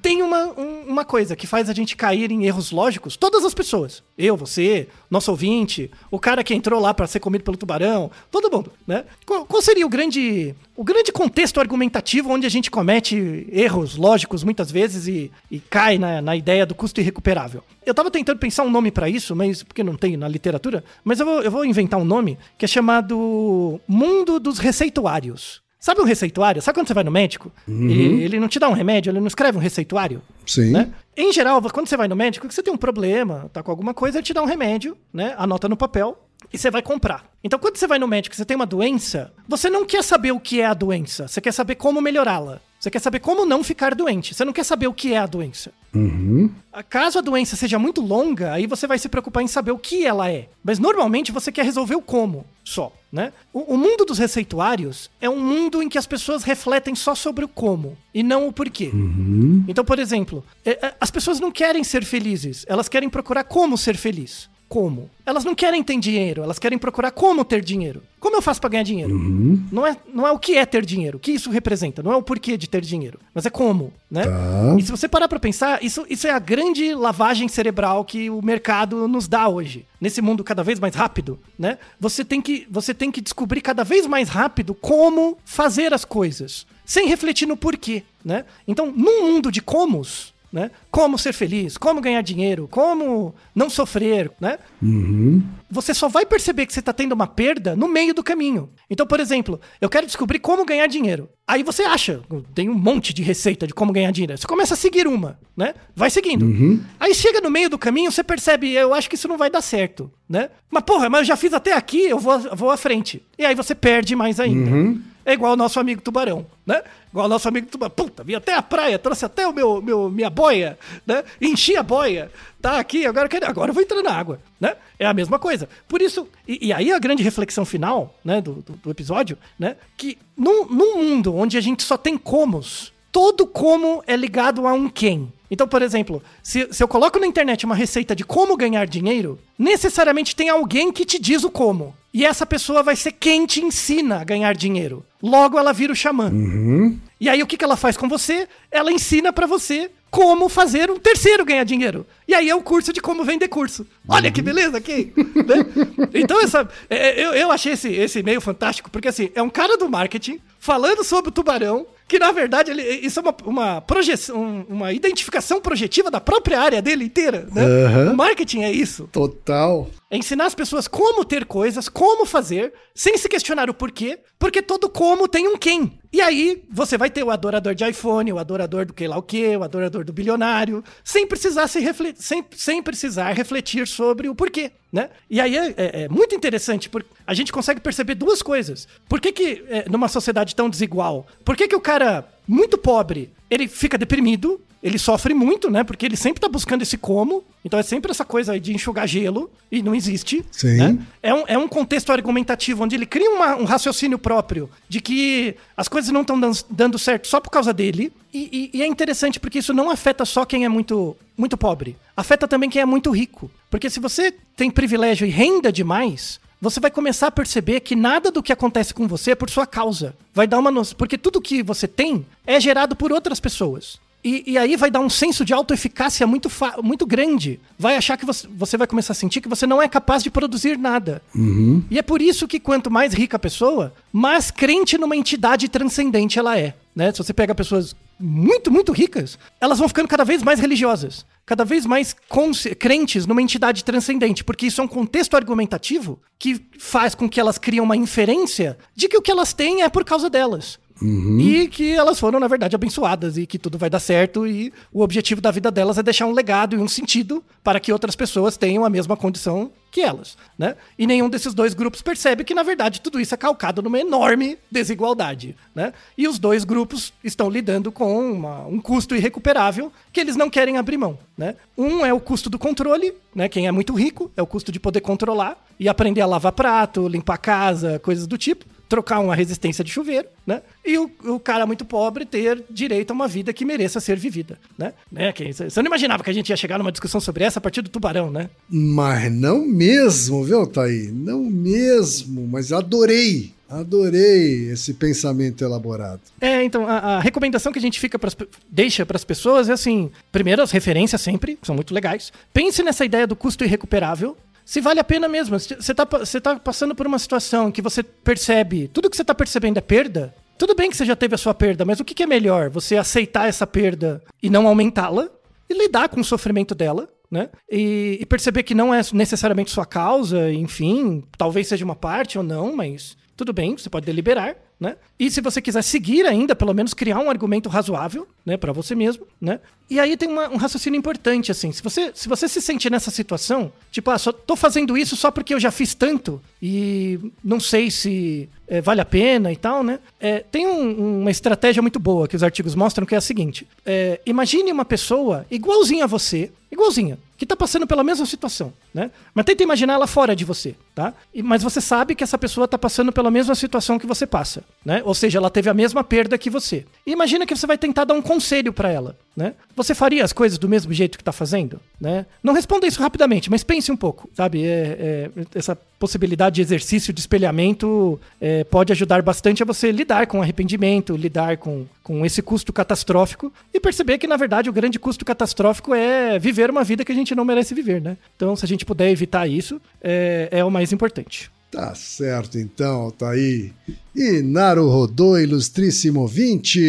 Tem uma, um- uma coisa que faz a gente cair em erros lógicos, todas as pessoas. Eu, você, nosso ouvinte, o cara que entrou lá para ser comido pelo tubarão, todo mundo, né? Qual, qual seria o grande, o grande contexto argumentativo onde a gente comete erros lógicos muitas vezes e, e cai na, na ideia do custo irrecuperável? Eu tava tentando pensar um nome para isso, mas porque não tem na literatura, mas eu vou, eu vou inventar um nome que é chamado Mundo dos Receituários. Sabe um receituário? Sabe quando você vai no médico? Ele, ele não te dá um remédio, ele não escreve um receituário? Sim. né? Em geral, quando você vai no médico, que você tem um problema, tá com alguma coisa, ele te dá um remédio, né? Anota no papel e você vai comprar. Então, quando você vai no médico e você tem uma doença, você não quer saber o que é a doença, você quer saber como melhorá-la. Você quer saber como não ficar doente. Você não quer saber o que é a doença. Uhum. Caso a doença seja muito longa, aí você vai se preocupar em saber o que ela é. Mas normalmente você quer resolver o como só, né? O, o mundo dos receituários é um mundo em que as pessoas refletem só sobre o como e não o porquê. Uhum. Então, por exemplo, é, é, as pessoas não querem ser felizes, elas querem procurar como ser feliz. Como? Elas não querem ter dinheiro, elas querem procurar como ter dinheiro. Como eu faço para ganhar dinheiro? Uhum. Não, é, não é o que é ter dinheiro, o que isso representa, não é o porquê de ter dinheiro, mas é como, né? Tá. E se você parar pra pensar, isso, isso é a grande lavagem cerebral que o mercado nos dá hoje. Nesse mundo cada vez mais rápido, né? Você tem que, você tem que descobrir cada vez mais rápido como fazer as coisas, sem refletir no porquê, né? Então, num mundo de comos, né? Como ser feliz, como ganhar dinheiro, como não sofrer, né? Uhum. Você só vai perceber que você está tendo uma perda no meio do caminho. Então, por exemplo, eu quero descobrir como ganhar dinheiro. Aí você acha, tem um monte de receita de como ganhar dinheiro. Você começa a seguir uma, né? Vai seguindo. Aí chega no meio do caminho, você percebe, eu acho que isso não vai dar certo, né? Mas porra, mas eu já fiz até aqui, eu vou, vou à frente. E aí você perde mais ainda. É igual o nosso amigo tubarão, né? Igual o nosso amigo tubarão. Puta, vim até a praia, trouxe até o meu, meu minha boia, né? Enchi a boia, tá aqui, agora, eu quero- agora vou entrar na água, né? É a mesma coisa. Por isso, e, e aí a grande reflexão final, né, do, do, do episódio, né? Que num, num mundo onde a gente só tem comos, todo como é ligado a um quem. Então, por exemplo, se, se eu coloco na internet uma receita de como ganhar dinheiro, necessariamente tem alguém que te diz o como. E essa pessoa vai ser quem te ensina a ganhar dinheiro. Logo, ela vira o xamã. E aí, o que, que ela faz com você? Ela ensina pra você como fazer um terceiro ganhar dinheiro. E aí é o curso de como vender curso. Olha que beleza aqui! né? Então, essa, é, eu, eu achei esse, esse e-mail fantástico, porque assim, é um cara do marketing falando sobre o tubarão, que na verdade ele, isso é uma, uma projeção, um- uma identificação projetiva da própria área dele inteira. Né? Aham. O marketing é isso. Total. É ensinar as pessoas como ter coisas, como fazer, sem se questionar o porquê, porque todo como tem um quem. E aí você vai ter o adorador de iPhone, o adorador do que lá o que, o adorador do bilionário, sem precisar se refle- sem, sem precisar refletir sobre o porquê, né? E aí é, é- é muito interessante, porque a gente consegue perceber duas coisas. Por que que é, numa sociedade tão desigual, por que que o cara muito pobre, ele fica deprimido, ele sofre muito, né? Porque ele sempre tá buscando esse como. Então é sempre essa coisa aí de enxugar gelo e não existe. Sim. né? É, um, é um contexto argumentativo onde ele cria uma- um raciocínio próprio de que as coisas não estão dando certo só por causa dele. E, e- e é interessante porque isso não afeta só quem é muito, muito pobre. Afeta também quem é muito rico. Porque se você tem privilégio e renda demais, você vai começar a perceber que nada do que acontece com você é por sua causa. Vai dar uma noção. Porque tudo que você tem é gerado por outras pessoas. E, e aí vai dar um senso de autoeficácia muito, muito grande. Vai achar que você, você vai começar a sentir que você não é capaz de produzir nada. E é por isso que quanto mais rica a pessoa, mais crente numa entidade transcendente ela é. Né? Se você pega pessoas muito, muito ricas, elas vão ficando cada vez mais religiosas. Cada vez mais crentes numa entidade transcendente, porque isso é um contexto argumentativo que faz com que elas criem uma inferência de que o que elas têm é por causa delas. E que elas foram, na verdade, abençoadas e que tudo vai dar certo e o objetivo da vida delas é deixar um legado e um sentido para que outras pessoas tenham a mesma condição que elas, né? E nenhum desses dois grupos percebe que, na verdade, tudo isso é calcado numa enorme desigualdade, né? E os dois grupos estão lidando com uma- um custo irrecuperável que eles não querem abrir mão, né? Um é o custo do controle, né? Quem é muito rico é o custo de poder controlar e aprender a lavar prato, limpar casa, coisas do tipo trocar uma resistência de chuveiro, né? E o, o cara muito pobre ter direito a uma vida que mereça ser vivida, né? né? que- Você não imaginava que a gente ia chegar numa discussão sobre essa a partir do tubarão, né? Mas não mesmo, viu, Thaí? Não mesmo, mas adorei. Adorei esse pensamento elaborado. É, então, a, a recomendação que a gente fica pras, deixa para as pessoas é assim: primeiro, as referências sempre, são muito legais. Pense nessa ideia do custo irrecuperável. Se vale a pena mesmo. Você tá, você tá passando por uma situação que você percebe, tudo que você tá percebendo é perda. Tudo bem que você já teve a sua perda, mas o que, que é melhor? Você aceitar essa perda e não aumentá-la e lidar com o sofrimento dela, né? E, e perceber que não é necessariamente sua causa, enfim, talvez seja uma parte ou não, mas tudo bem, você pode deliberar, né? E se você quiser seguir ainda, pelo menos criar um argumento razoável, né, para você mesmo, né? E aí tem uma, um raciocínio importante, assim. Se você, se você se sentir nessa situação, tipo, ah, só tô fazendo isso só porque eu já fiz tanto e não sei se é, vale a pena e tal, né? É, tem um, uma estratégia muito boa que os artigos mostram que é a seguinte: é, imagine uma pessoa igualzinha a você, igualzinha, que tá passando pela mesma situação, né? Mas tenta imaginar ela fora de você, tá? E, mas você sabe que essa pessoa tá passando pela mesma situação que você passa, né? Ou seja, ela teve a mesma perda que você. E imagina que você vai tentar dar um conselho para ela, né? Você faria as coisas do mesmo jeito que tá fazendo, né? Não responda isso rapidamente, mas pense um pouco, sabe? É, é, essa possibilidade de exercício de espelhamento é, pode ajudar bastante a você lidar com arrependimento, lidar com, com esse custo catastrófico e perceber que, na verdade, o grande custo catastrófico é viver uma vida que a gente não merece viver, né? Então, se a gente puder evitar isso, é, é o mais importante. Tá certo, então, tá aí. E Naru Rodô, ilustríssimo 20.